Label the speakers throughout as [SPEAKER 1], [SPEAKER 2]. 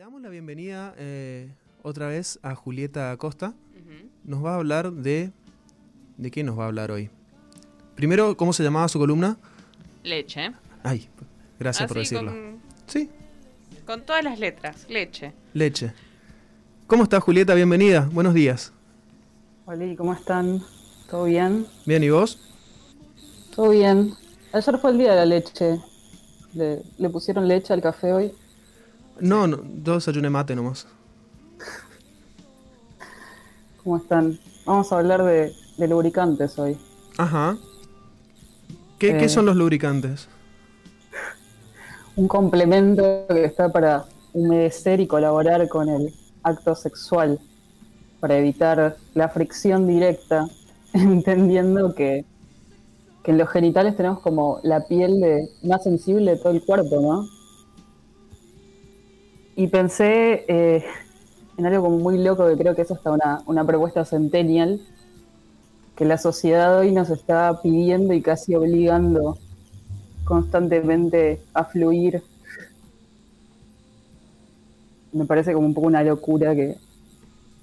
[SPEAKER 1] Le damos la bienvenida eh, otra vez a Julieta Acosta. Nos va a hablar de... ¿De qué nos va a hablar hoy? Primero, ¿cómo se llamaba su columna?
[SPEAKER 2] Leche.
[SPEAKER 1] Ay, gracias por
[SPEAKER 2] Así
[SPEAKER 1] decirlo.
[SPEAKER 2] Con,
[SPEAKER 1] Sí,
[SPEAKER 2] con todas las letras. Leche.
[SPEAKER 1] leche. ¿Cómo está Julieta? Bienvenida. Buenos días.
[SPEAKER 3] Hola, ¿cómo están? ¿Todo bien?
[SPEAKER 1] Bien, ¿y vos?
[SPEAKER 3] Todo bien. Ayer fue el día de la leche. ¿Le, le pusieron leche al café hoy?
[SPEAKER 1] No, no, yo desayuné mate nomás.
[SPEAKER 3] ¿Cómo están? Vamos a hablar de, de lubricantes hoy.
[SPEAKER 1] Ajá. ¿Qué, qué
[SPEAKER 3] Eh.
[SPEAKER 1] son los lubricantes?
[SPEAKER 3] Un complemento que está para humedecer y colaborar con el acto sexual, para evitar la fricción directa, entendiendo que, que en los genitales tenemos como la piel de, más sensible de todo el cuerpo, ¿no? Y pensé eh, en algo como muy loco que creo que es hasta una, una propuesta centennial, que la sociedad hoy nos está pidiendo y casi obligando constantemente a fluir. Me parece como un poco una locura que,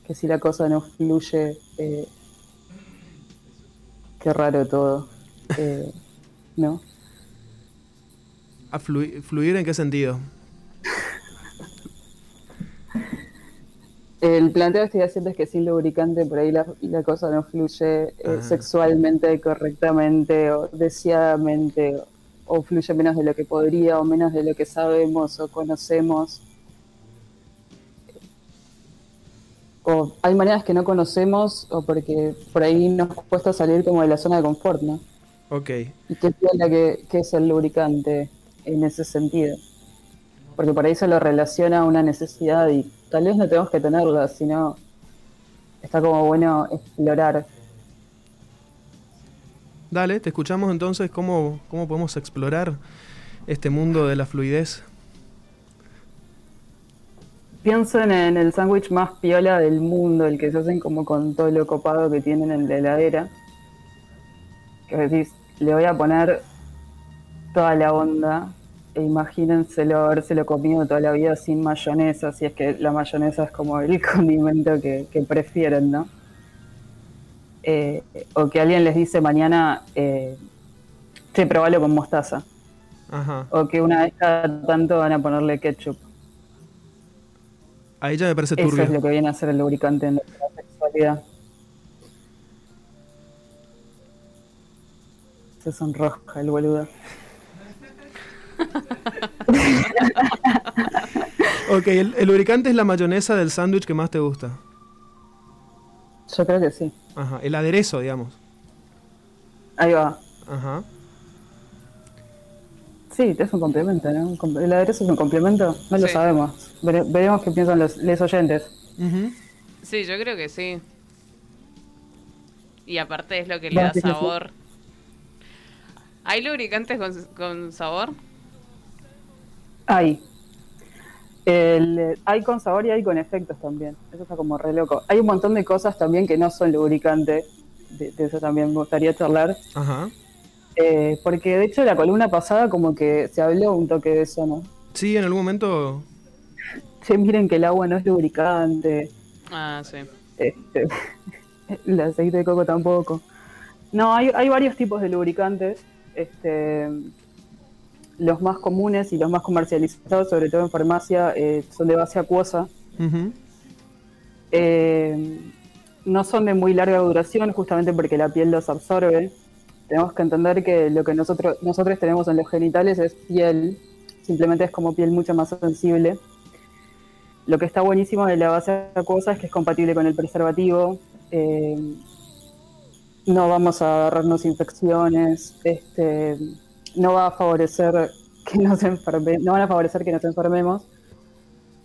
[SPEAKER 3] que si la cosa no fluye, eh, qué raro todo. Eh, ¿No?
[SPEAKER 1] ¿A flui- ¿Fluir en qué sentido?
[SPEAKER 3] El planteo que estoy haciendo es que sin lubricante por ahí la, la cosa no fluye eh,
[SPEAKER 1] Ah.
[SPEAKER 3] sexualmente, correctamente o deseadamente, o, o fluye menos de lo que podría, o menos de lo que sabemos o conocemos. O hay maneras que no conocemos, o porque por ahí nos cuesta salir como de la zona de confort, ¿no?
[SPEAKER 1] Ok.
[SPEAKER 3] ¿Y qué piensa que, que es el lubricante en ese sentido? Porque por ahí se lo relaciona a una necesidad y tal vez no tenemos que tenerla, sino está como bueno explorar.
[SPEAKER 1] Dale, te escuchamos entonces cómo, cómo podemos explorar este mundo de la fluidez.
[SPEAKER 3] Piensen en el sándwich más piola del mundo, el que se hacen como con todo lo copado que tienen en la heladera. Que decís, le voy a poner toda la onda. E imagínenselo habérselo comido toda la vida sin mayonesa, si es que la mayonesa es como el condimento que, que prefieren, ¿no? Eh, o que alguien les dice mañana, eh, che, probalo con mostaza.
[SPEAKER 1] Ajá.
[SPEAKER 3] O que una vez cada tanto van a ponerle ketchup.
[SPEAKER 1] A ella me parece
[SPEAKER 3] Eso es
[SPEAKER 1] turbio.
[SPEAKER 3] lo que viene a ser el lubricante en nuestra sexualidad. Se sonroja el boludo.
[SPEAKER 1] Ok, el, el lubricante es la mayonesa del sándwich que más te gusta.
[SPEAKER 3] Yo creo que sí.
[SPEAKER 1] Ajá. El aderezo, digamos.
[SPEAKER 3] Ahí va.
[SPEAKER 1] Ajá.
[SPEAKER 3] Sí, es un complemento, ¿no? ¿El aderezo es un complemento? No lo sabemos. Vere- veremos qué piensan los, los oyentes.
[SPEAKER 2] Sí, yo creo que sí. Y aparte es lo que le da
[SPEAKER 3] sí,
[SPEAKER 2] sabor. ¿Hay lubricantes con, con sabor?
[SPEAKER 3] Hay. El, eh, hay con sabor y hay con efectos también. Eso está como re loco. Hay un montón de cosas también que no son lubricantes. De, de eso también me gustaría charlar.
[SPEAKER 1] Ajá.
[SPEAKER 3] Eh, porque de hecho la columna pasada como que se habló un toque de eso, ¿no?
[SPEAKER 1] Sí, en algún momento.
[SPEAKER 3] Che, miren que el agua no es lubricante,
[SPEAKER 2] Ah, sí.
[SPEAKER 3] este, el aceite de coco tampoco. No, hay, hay varios tipos de lubricantes. Este, los más comunes y los más comercializados, sobre todo en farmacia, eh, son de base acuosa. Eh, no son de muy larga duración, justamente porque la piel los absorbe. Tenemos que entender que lo que nosotros, nosotros tenemos en los genitales es piel, simplemente es como piel mucho más sensible. Lo que está buenísimo de la base acuosa es que es compatible con el preservativo. eh, no vamos a agarrarnos infecciones, este, no va a favorecer que nos enferme, no van a favorecer que nos enfermemos.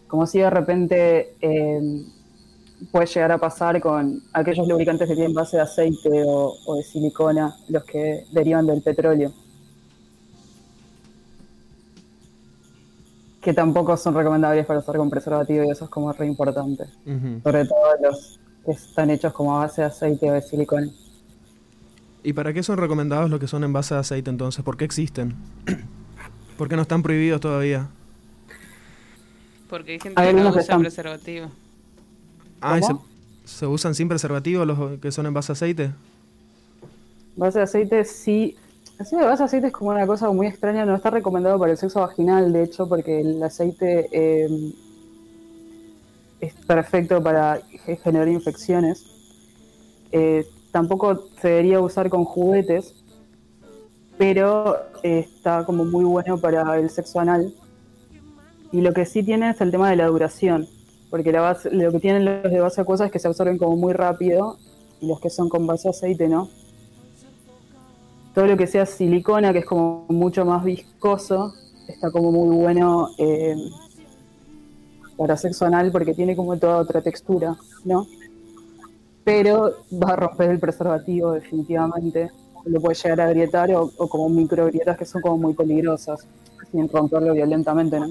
[SPEAKER 3] Como si de repente eh, puede llegar a pasar con aquellos lubricantes que tienen base de aceite o, o de silicona, los que derivan del petróleo. Que tampoco son recomendables para usar con preservativo y eso es como re importante. Sobre todo los que están hechos como a base de aceite o de silicona.
[SPEAKER 1] ¿Y para qué son recomendados los que son en base de aceite entonces? ¿Por qué existen? ¿Por qué no están prohibidos todavía?
[SPEAKER 2] Porque hay gente
[SPEAKER 3] Hay
[SPEAKER 2] que no usa
[SPEAKER 3] están-
[SPEAKER 2] preservativo.
[SPEAKER 1] Ah, ¿y se, se usan sin preservativo los que son en base a aceite?
[SPEAKER 3] Base de aceite sí. Así de base de aceite es como una cosa muy extraña, no está recomendado para el sexo vaginal, de hecho, porque el aceite eh, es perfecto para ge- generar infecciones. Eh, tampoco se debería usar con juguetes, pero está como muy bueno para el sexo anal. Y lo que sí tiene es el tema de la duración, porque la base- lo que tienen los de base acuosa es que se absorben como muy rápido y los que son con base aceite no. Todo lo que sea silicona, que es como mucho más viscoso, está como muy bueno eh, para sexo anal porque tiene como toda otra textura, ¿no? Pero va a romper el preservativo definitivamente. Lo puede llegar a agrietar o, o como microgrietas que son como muy peligrosas, sin romperlo violentamente, ¿no?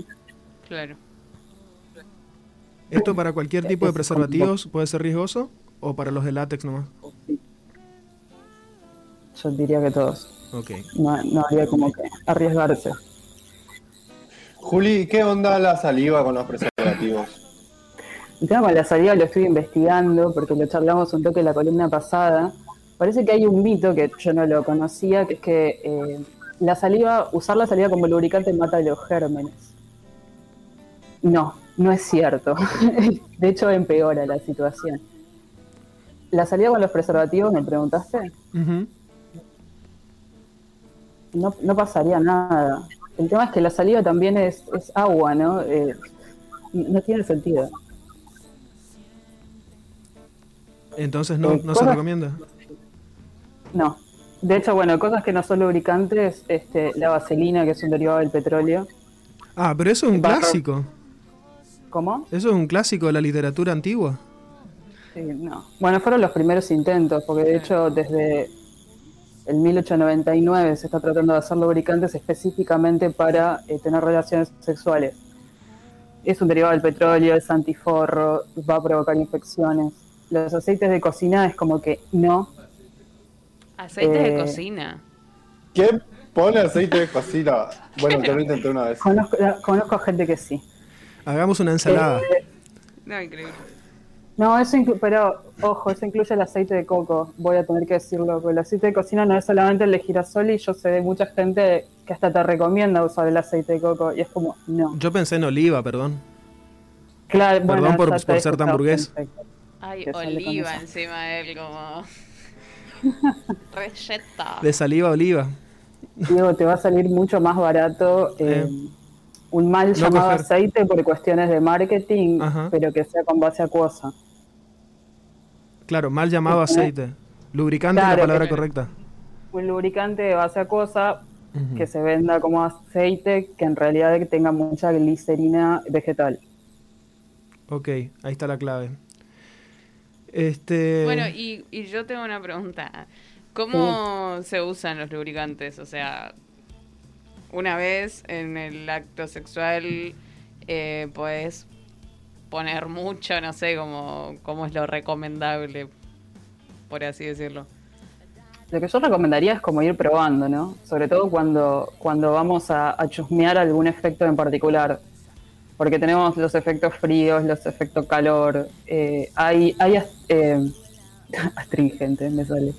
[SPEAKER 2] Claro.
[SPEAKER 1] ¿Esto para cualquier tipo de
[SPEAKER 3] Es
[SPEAKER 1] preservativos puede ser riesgoso? ¿O para los de látex nomás?
[SPEAKER 3] Yo diría que todos.
[SPEAKER 1] Ok.
[SPEAKER 3] No, no habría como que arriesgarse.
[SPEAKER 4] Juli, ¿qué onda la saliva con los preservativos?
[SPEAKER 3] El tema con la salida lo estoy investigando porque lo charlamos un toque en la columna pasada. Parece que hay un mito que yo no lo conocía, que es que eh, la saliva, usar la saliva como lubricante mata los gérmenes. No, no es cierto. De hecho, empeora la situación. ¿La saliva con los preservativos, me preguntaste? No, no pasaría nada. El tema es que la saliva también es, es agua, ¿no? Eh, no tiene sentido.
[SPEAKER 1] Entonces no,
[SPEAKER 3] Eh,
[SPEAKER 1] no se recomienda.
[SPEAKER 3] No. De hecho, bueno, cosas que no son lubricantes, este, la vaselina, que es un derivado del petróleo.
[SPEAKER 1] Ah, pero eso es un clásico.
[SPEAKER 3] ¿Cómo?
[SPEAKER 1] Eso es un clásico de la literatura antigua.
[SPEAKER 3] Sí, no. Bueno, fueron los primeros intentos, porque de hecho desde el 1899 se está tratando de hacer lubricantes específicamente para eh, tener relaciones sexuales. Es un derivado del petróleo, es antiforro, va a provocar infecciones. Los aceites de cocina es como que no.
[SPEAKER 2] Aceites de
[SPEAKER 3] Eh,
[SPEAKER 2] cocina.
[SPEAKER 4] ¿Quién pone aceite de cocina? Bueno, te lo intenté una vez.
[SPEAKER 3] Conozco, conozco gente que sí.
[SPEAKER 1] Hagamos una ensalada.
[SPEAKER 3] Eh,
[SPEAKER 2] No, increíble.
[SPEAKER 3] No, eso pero ojo, eso incluye el aceite de coco, voy a tener que decirlo, porque el aceite de cocina no es solamente el de girasol y yo sé de mucha gente que hasta te recomienda usar el aceite de coco y es como, no.
[SPEAKER 1] Yo pensé en oliva, perdón.
[SPEAKER 3] Claro,
[SPEAKER 1] Perdón
[SPEAKER 3] bueno,
[SPEAKER 1] por- por ser tan burgués.
[SPEAKER 2] Hay oliva encima de él, como. Receta.
[SPEAKER 1] De saliva a oliva.
[SPEAKER 3] Digo, te va a salir mucho más barato eh,
[SPEAKER 1] Eh.
[SPEAKER 3] un mal
[SPEAKER 1] No
[SPEAKER 3] llamado
[SPEAKER 1] coger.
[SPEAKER 3] aceite por cuestiones de marketing,
[SPEAKER 1] Ajá.
[SPEAKER 3] pero que sea con base acuosa.
[SPEAKER 1] Claro, mal llamado aceite. Lubricante es la palabra correcta.
[SPEAKER 3] Un lubricante de base acuosa que se venda como aceite, que en realidad tenga mucha glicerina vegetal.
[SPEAKER 1] Ok, ahí está la clave. Este.
[SPEAKER 2] Bueno, y, y yo tengo una pregunta. ¿Cómo se usan los lubricantes? O sea, una vez en el acto sexual eh, puedes poner mucho, no sé, cómo, cómo es lo recomendable, por así decirlo.
[SPEAKER 3] Lo que yo recomendaría es como ir probando, ¿no? Sobre todo cuando, cuando vamos a, a chusmear algún efecto en particular. Porque tenemos los efectos fríos, los efectos calor. eh, hay hay eh, astringente, me sale.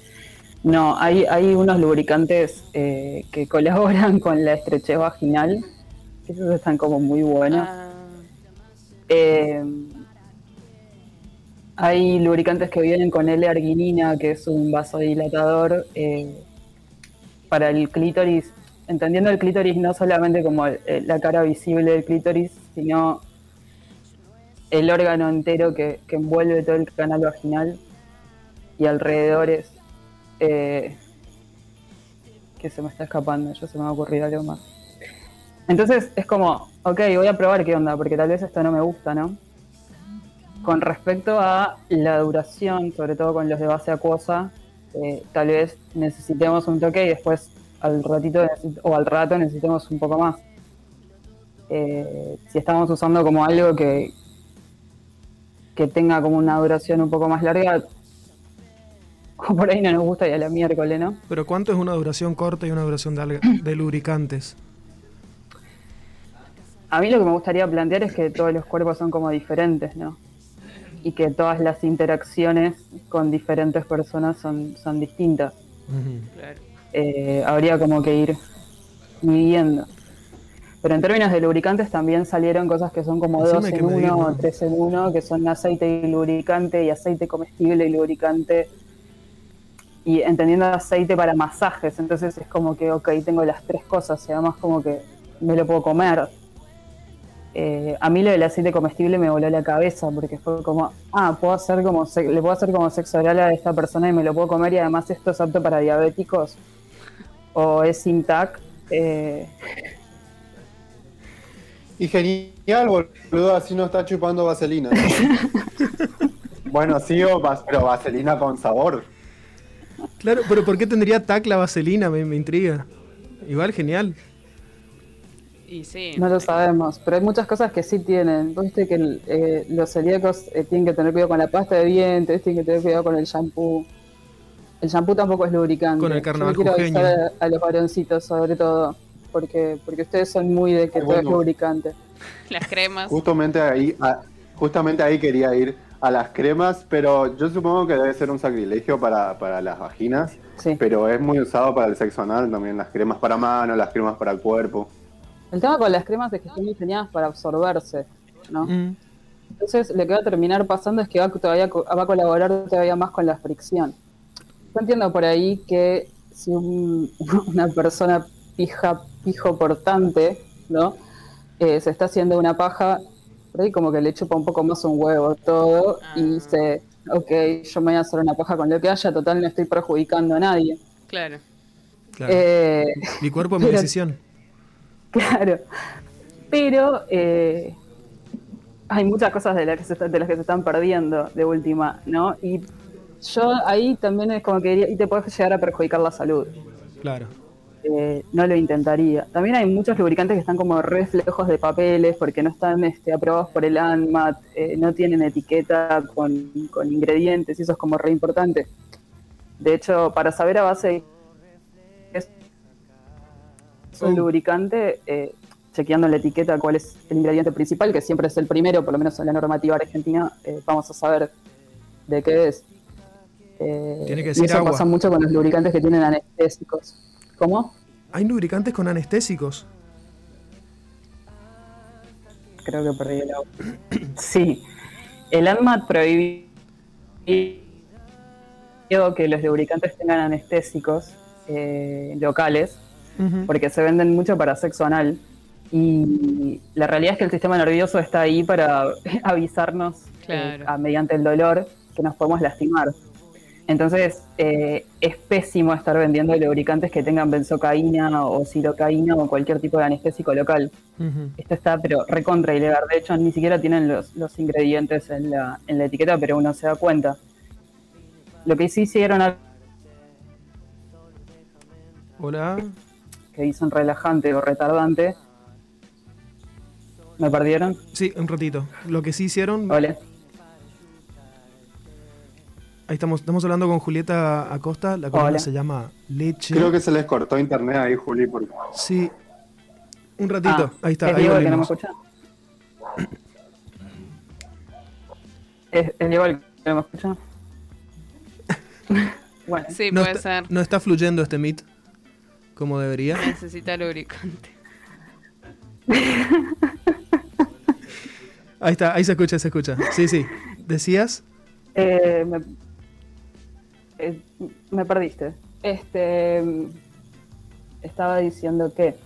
[SPEAKER 3] No, hay, hay unos lubricantes eh, que colaboran con la estrechez vaginal. Esos están como muy buenos.
[SPEAKER 2] Ah,
[SPEAKER 3] Eh, hay lubricantes que vienen con L-arginina, que es un vasodilatador para el clítoris, entendiendo el clítoris no solamente como la cara visible del clítoris, sino el órgano entero que, envuelve todo el canal vaginal y alrededores. eh, que se me está escapando, ya se me va a ocurrir algo más. Entonces es como, ok, voy a probar qué onda, porque tal vez esto no me gusta, ¿no? Con respecto a la duración, sobre todo con los de base acuosa, eh, tal vez necesitemos un toque y después al ratito o al rato necesitemos un poco más. Eh, si estamos usando como algo que, que tenga como una duración un poco más larga, o por ahí no nos gusta y a la miércoles, ¿no?
[SPEAKER 1] Pero ¿cuánto es una duración corta y una duración de, de lubricantes?
[SPEAKER 3] a mí lo que me gustaría plantear es que todos los cuerpos son como diferentes, ¿no? Y que todas las interacciones con diferentes personas son, son distintas.
[SPEAKER 2] Claro.
[SPEAKER 3] Eh, habría como que ir midiendo. Pero en términos de lubricantes también salieron cosas que son como
[SPEAKER 1] Decime
[SPEAKER 3] 2
[SPEAKER 1] que
[SPEAKER 3] en
[SPEAKER 1] me
[SPEAKER 3] 1
[SPEAKER 1] digas,
[SPEAKER 3] o. 3 en 1, que son aceite y lubricante y aceite comestible y lubricante. Y entendiendo aceite para masajes, entonces es como que, ok, tengo las tres cosas y además como que me lo puedo comer. Eh, a mí lo del aceite comestible me voló la cabeza porque fue como, ah, puedo hacer como le puedo hacer como sexo oral a esta persona y me lo puedo comer y además esto es apto para diabéticos o es intact. Eh,
[SPEAKER 4] Y genial, boludo, así no está chupando vaselina. bueno, sí, o vas- pero vaselina con sabor.
[SPEAKER 1] Claro, pero ¿por qué tendría TAC la vaselina? Me, me intriga. Igual genial.
[SPEAKER 2] Y sí.
[SPEAKER 3] No lo sabemos, pero hay muchas cosas que sí tienen. Viste que el- eh, los celíacos eh, tienen que tener cuidado con la pasta de dientes, tienen que tener cuidado con el shampoo. El shampoo tampoco es lubricante.
[SPEAKER 1] Con el
[SPEAKER 3] Yo
[SPEAKER 1] carnaval
[SPEAKER 3] quiero
[SPEAKER 1] jujeño.
[SPEAKER 3] avisar a, a los varoncitos sobre todo, porque porque ustedes son muy de que
[SPEAKER 4] Ay,
[SPEAKER 3] todo es lubricante.
[SPEAKER 2] Las cremas.
[SPEAKER 4] Justamente ahí, a- justamente ahí quería ir a las cremas, pero yo supongo que debe ser un sacrilegio para, para las vaginas,
[SPEAKER 3] Sí.
[SPEAKER 4] pero es muy usado para el sexo anal también, las cremas para mano, las cremas para el cuerpo.
[SPEAKER 3] El tema con las cremas es que están diseñadas para absorberse, ¿no?
[SPEAKER 1] Mm.
[SPEAKER 3] Entonces lo que va a terminar pasando es que va, todavía, va a colaborar todavía más con la fricción. Yo entiendo por ahí que si un- una persona pija, pijo portante, ¿no? Eh, se está haciendo una paja, por ahí como que le chupa un poco más un huevo todo y
[SPEAKER 2] Ah.
[SPEAKER 3] dice, ok, yo me voy a hacer una paja con lo que haya, total no estoy perjudicando a nadie.
[SPEAKER 2] Claro.
[SPEAKER 1] Claro.
[SPEAKER 3] Eh,
[SPEAKER 1] Mi cuerpo, mi
[SPEAKER 3] pero-
[SPEAKER 1] decisión.
[SPEAKER 3] Claro. Pero eh, hay muchas cosas de las, que se, está- de las que se están perdiendo de última, ¿no? Y yo ahí también es como que diría, y te puedes llegar a perjudicar la salud.
[SPEAKER 1] Claro.
[SPEAKER 3] Eh, no lo intentaría. También hay muchos lubricantes que están como reflejos de papeles porque no están este, aprobados por el ANMAT, eh, no tienen etiqueta con, con ingredientes y eso es como re importante. De hecho, para saber a base de es un
[SPEAKER 1] Oh.
[SPEAKER 3] lubricante, eh, chequeando en la etiqueta cuál es el ingrediente principal, que siempre es el primero, por lo menos en la normativa argentina, eh, vamos a saber de qué es. Eh,
[SPEAKER 1] Tiene que
[SPEAKER 3] y
[SPEAKER 1] decir
[SPEAKER 3] eso
[SPEAKER 1] agua.
[SPEAKER 3] pasa mucho con los lubricantes que tienen anestésicos. ¿Cómo?
[SPEAKER 1] Hay lubricantes con anestésicos.
[SPEAKER 3] Creo que perdí el agua. Sí. El ANMAT prohibió que los lubricantes tengan anestésicos eh, locales porque se venden mucho para sexo anal. Y la realidad es que el sistema nervioso está ahí para avisarnos eh, a- mediante el dolor que nos podemos lastimar. Entonces, eh, es pésimo estar vendiendo lubricantes que tengan benzocaína o silocaína o cualquier tipo de anestésico local.
[SPEAKER 1] Ujú.
[SPEAKER 3] Esto está, pero recontra ilegal. De hecho, ni siquiera tienen los, los ingredientes en la, en la etiqueta, pero uno se da cuenta. Lo que sí hicieron, a-
[SPEAKER 1] Hola.
[SPEAKER 3] que dicen relajante o retardante, ¿me perdieron?
[SPEAKER 1] Sí, un ratito. Lo que sí hicieron.
[SPEAKER 3] Hola.
[SPEAKER 1] Ahí estamos, estamos hablando con Julieta Acosta. La columna se llama Leche.
[SPEAKER 4] Creo que se les cortó internet ahí, Juli, porque
[SPEAKER 1] Sí. Un ratito.
[SPEAKER 3] Ah,
[SPEAKER 1] ahí está.
[SPEAKER 3] ¿Es
[SPEAKER 1] Ahí
[SPEAKER 3] Diego el que no me escucha? ¿Es, es Diego el que no me escucha? bueno,
[SPEAKER 2] Sí,
[SPEAKER 1] no,
[SPEAKER 2] puede
[SPEAKER 1] está,
[SPEAKER 2] ser.
[SPEAKER 1] no está fluyendo este meet como debería.
[SPEAKER 2] Necesita lubricante.
[SPEAKER 1] Ahí está, ahí se escucha, se escucha. Sí, sí. ¿Decías?
[SPEAKER 3] eh, me, eh, me perdiste. Este, estaba diciendo que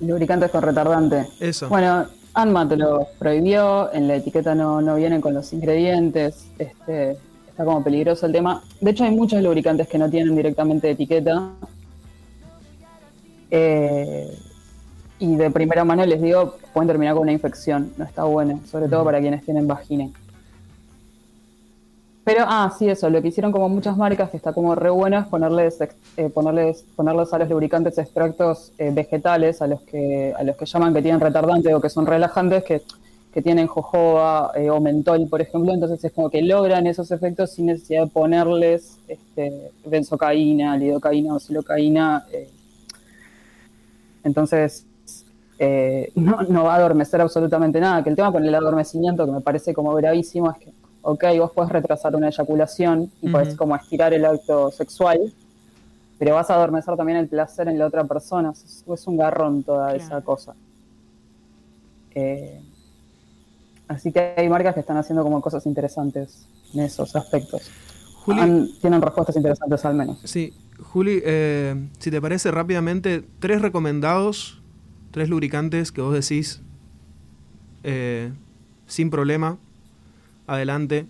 [SPEAKER 3] lubricantes con retardante.
[SPEAKER 1] Eso.
[SPEAKER 3] Bueno, ANMAT lo prohibió, en la etiqueta no, no vienen con los ingredientes, este, está como peligroso el tema. De hecho, hay muchos lubricantes que no tienen directamente etiqueta. Eh, y de primera mano les digo, pueden terminar con una infección, no está bueno, sobre todo para quienes tienen vagina. Pero, ah, sí, eso, lo que hicieron como muchas marcas, que está como re bueno, es ponerles, eh, ponerles, ponerles a los lubricantes extractos eh, vegetales, a los que a los que llaman que tienen retardante o que son relajantes, que, que tienen jojoba eh, o mentol, por ejemplo, entonces es como que logran esos efectos sin necesidad de ponerles este, benzocaína, lidocaína o silocaína. eh. Entonces, no, no, va a adormecer absolutamente nada. Que el tema con el adormecimiento, que me parece como gravísimo, es que, ok, vos puedes retrasar una eyaculación y puedes como estirar el acto sexual, pero vas a adormecer también el placer en la otra persona. Es, un garrón toda esa cosa. Eh, así que hay marcas que están haciendo como cosas interesantes en esos aspectos. tienen respuestas interesantes al menos.
[SPEAKER 1] Sí, Juli, eh, si te parece rápidamente, tres recomendados, tres lubricantes que vos decís eh, sin problema, adelante.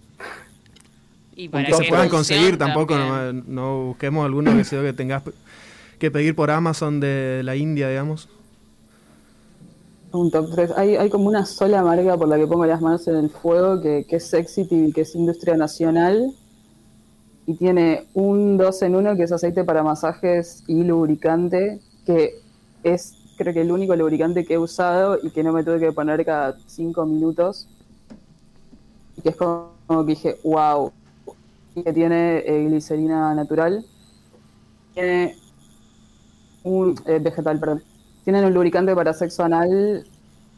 [SPEAKER 2] Y para
[SPEAKER 1] que, se puedan conseguir, tampoco no, busquemos alguno que sea que tengas que pedir por Amazon de la India, digamos.
[SPEAKER 3] Un top 3. Hay, hay como una sola marca por la que pongo las manos en el fuego, que, que es Sexity, que es industria nacional, y tiene un 2 en 1 que es aceite para masajes y lubricante, que es creo que el único lubricante que he usado y que no me tuve que poner cada 5 minutos. Y que es como, que dije, wow, que tiene eh, glicerina natural. Tiene un eh, vegetal, perdón. Tienen un lubricante para sexo anal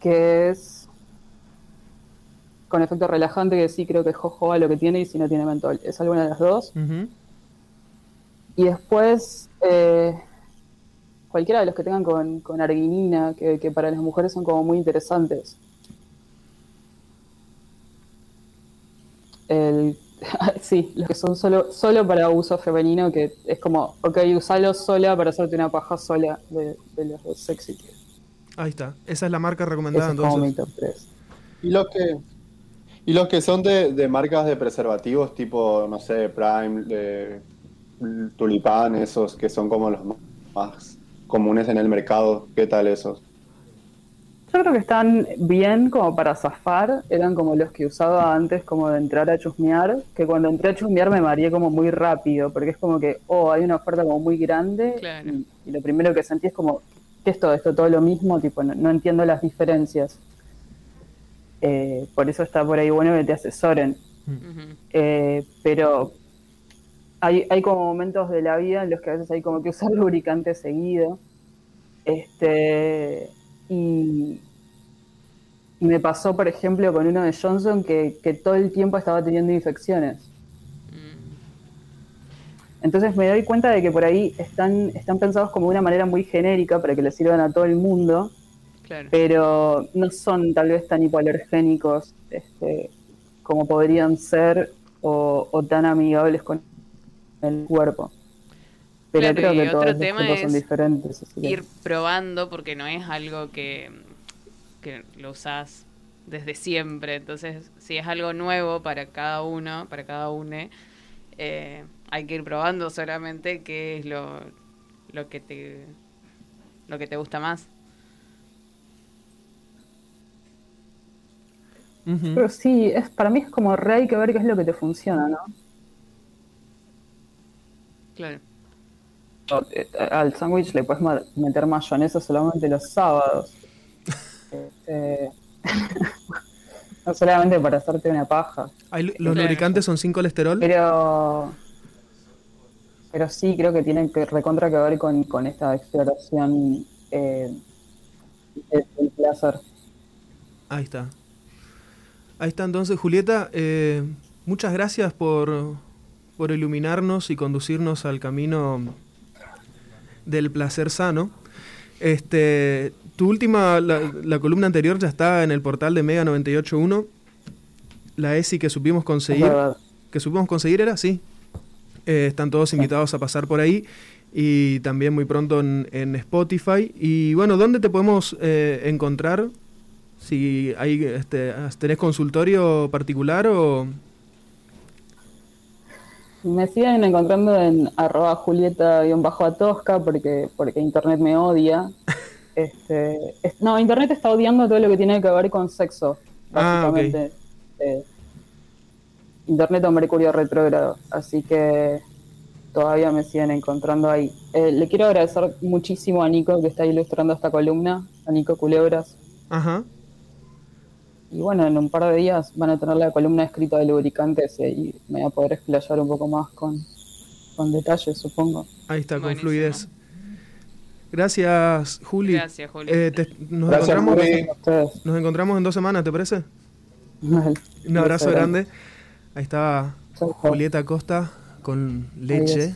[SPEAKER 3] que es con efecto relajante, que sí creo que es jojoba lo que tiene y si no tiene mentol. Es alguna de las dos. Y después, eh, cualquiera de los que tengan con, con arginina, que, que, para las mujeres son como muy interesantes. El sí, los que son solo, solo para uso femenino, que es como, ok, usalo sola para hacerte una paja sola de, los dos sexy.
[SPEAKER 1] Ahí está, esa es la marca recomendada entonces.
[SPEAKER 4] Y los que y los que son de, marcas de preservativos tipo, no sé, Prime, de Tulipán, esos que son como los más comunes en el mercado, ¿qué tal esos?
[SPEAKER 3] Yo creo que están bien como para zafar, eran como los que usaba antes como de entrar a chusmear, que cuando entré a chusmear me mareé como muy rápido, porque es como que, oh, hay una oferta como muy grande y, lo primero que sentí es como, ¿qué es todo esto? Todo lo mismo, tipo, no, entiendo las diferencias. Eh, por eso está por ahí bueno que te asesoren. Eh, pero hay, hay como momentos de la vida en los que a veces hay como que usar lubricante seguido. Este, y, me pasó, por ejemplo, con uno de Johnson que, todo el tiempo estaba teniendo infecciones. Mm. Entonces me doy cuenta de que por ahí están, están pensados como de una manera muy genérica para que le sirvan a todo el mundo, pero no son tal vez tan hipoalergénicos este, como podrían ser o, tan amigables con el cuerpo.
[SPEAKER 2] Pero creo que todos los tema son diferentes. Ir probando porque no es algo que que lo usás desde siempre. Entonces, si es algo nuevo para cada uno, para cada une, eh, hay que ir probando solamente qué es lo, lo que te lo que te gusta más.
[SPEAKER 3] Pero sí, es, para mí es como re hay que ver qué es lo que te funciona, ¿no?
[SPEAKER 2] Claro.
[SPEAKER 3] Eh, al sándwich le puedes meter mayonesa solamente los sábados. Este, no solamente para hacerte una paja.
[SPEAKER 1] ¿Los lubricantes son sin colesterol?
[SPEAKER 3] Pero pero sí creo que tienen que recontra que ver con, esta exploración eh, del placer.
[SPEAKER 1] Ahí está. Ahí está entonces, Julieta. Eh, muchas gracias por, por iluminarnos y conducirnos al camino del placer sano. Este, tu última, la, columna anterior ya está en el portal de Mega 981. La ESI que supimos conseguir. Que supimos conseguir era, sí. Eh, están todos invitados a pasar por ahí. Y también muy pronto en, Spotify. Y bueno, ¿dónde te podemos eh, encontrar? Si hay, este, tenés consultorio particular o...
[SPEAKER 3] Me siguen encontrando en arroba julieta-atosca porque, porque internet me odia. Este, no, Internet está odiando todo lo que tiene que ver con sexo, ah, básicamente. Eh, Internet o Mercurio retrógrado, así que todavía me siguen encontrando ahí. Eh, le quiero agradecer muchísimo a Nico que está ilustrando esta columna, a Nico Culebras. Ajá. Y bueno, en un par de días van a tener la columna escrita de lubricantes y ahí me voy a poder explayar un poco más con, con detalles, supongo.
[SPEAKER 1] Ahí está, con fluidez. Gracias, Juli.
[SPEAKER 2] Gracias, Juli.
[SPEAKER 1] Eh, te- nos,
[SPEAKER 4] Gracias,
[SPEAKER 1] encontramos,
[SPEAKER 4] Juli.
[SPEAKER 1] Nos encontramos en dos semanas, ¿te parece?
[SPEAKER 3] Vale.
[SPEAKER 1] Un abrazo grande. Ahí estaba
[SPEAKER 3] chau.
[SPEAKER 1] Julieta Costa con leche.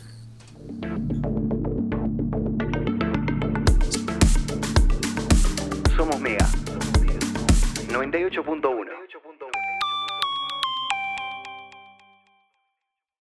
[SPEAKER 5] Somos Mega. 98.1.